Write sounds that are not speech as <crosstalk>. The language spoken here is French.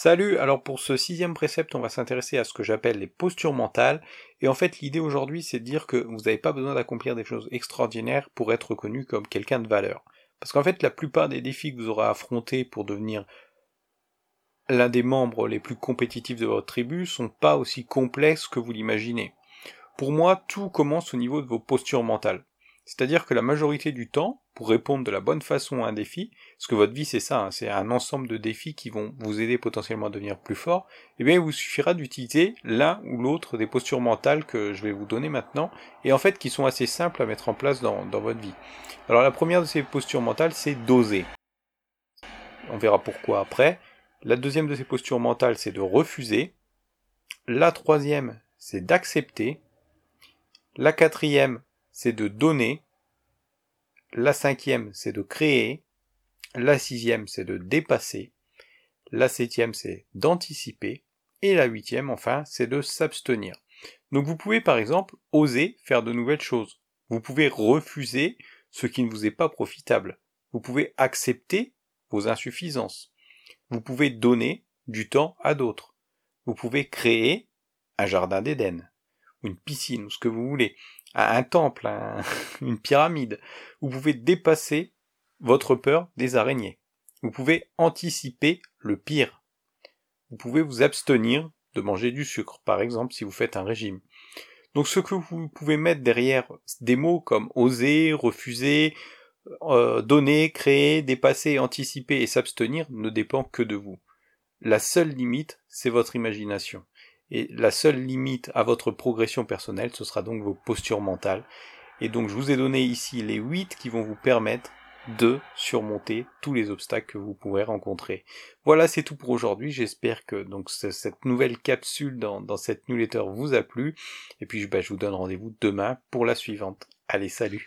Salut, alors pour ce sixième précepte, on va s'intéresser à ce que j'appelle les postures mentales. Et en fait, l'idée aujourd'hui, c'est de dire que vous n'avez pas besoin d'accomplir des choses extraordinaires pour être reconnu comme quelqu'un de valeur. Parce qu'en fait, la plupart des défis que vous aurez affrontés pour devenir l'un des membres les plus compétitifs de votre tribu sont pas aussi complexes que vous l'imaginez. Pour moi, tout commence au niveau de vos postures mentales. C'est-à-dire que la majorité du temps, pour répondre de la bonne façon à un défi, parce que votre vie c'est ça, hein, c'est un ensemble de défis qui vont vous aider potentiellement à devenir plus fort, eh bien il vous suffira d'utiliser l'un ou l'autre des postures mentales que je vais vous donner maintenant, et en fait qui sont assez simples à mettre en place dans, dans votre vie. Alors la première de ces postures mentales, c'est d'oser. On verra pourquoi après. La deuxième de ces postures mentales, c'est de refuser. La troisième, c'est d'accepter. La quatrième, c'est de donner. La cinquième, c'est de créer. La sixième, c'est de dépasser. La septième, c'est d'anticiper. Et la huitième, enfin, c'est de s'abstenir. Donc vous pouvez par exemple oser faire de nouvelles choses. Vous pouvez refuser ce qui ne vous est pas profitable. Vous pouvez accepter vos insuffisances. Vous pouvez donner du temps à d'autres. Vous pouvez créer un jardin d'Éden, une piscine, ou ce que vous voulez un temple, <laughs> une pyramide. Vous pouvez dépasser votre peur des araignées. Vous pouvez anticiper le pire. Vous pouvez vous abstenir de manger du sucre, par exemple, si vous faites un régime. Donc ce que vous pouvez mettre derrière des mots comme oser, refuser, euh, donner, créer, dépasser, anticiper et s'abstenir ne dépend que de vous. La seule limite, c'est votre imagination. Et la seule limite à votre progression personnelle, ce sera donc vos postures mentales. Et donc je vous ai donné ici les 8 qui vont vous permettre de surmonter tous les obstacles que vous pourrez rencontrer. Voilà, c'est tout pour aujourd'hui. J'espère que donc cette nouvelle capsule dans, dans cette newsletter vous a plu. Et puis bah, je vous donne rendez-vous demain pour la suivante. Allez, salut